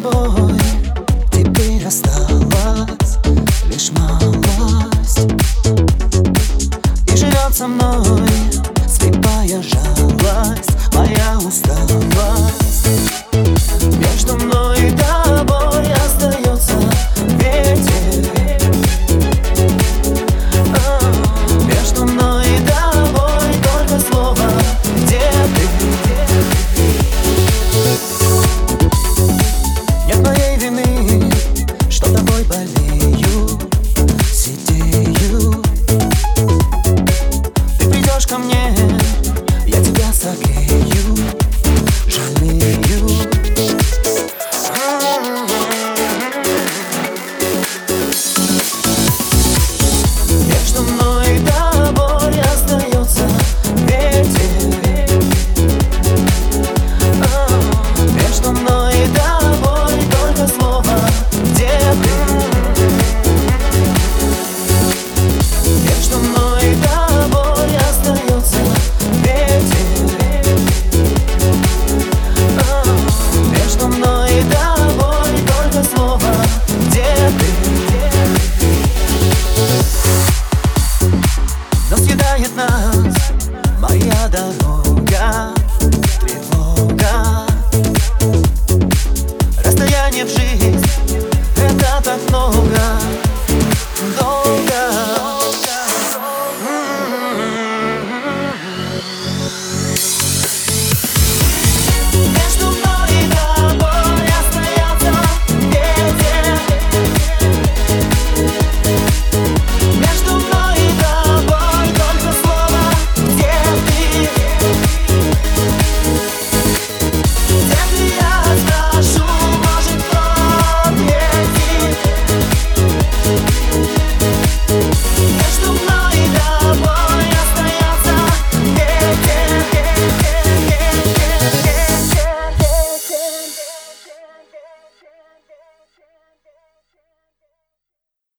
тобой Теперь осталась лишь малость. И живет со мной слепая жалость меня тревога. Расстояние в жизнь, это так много. Долго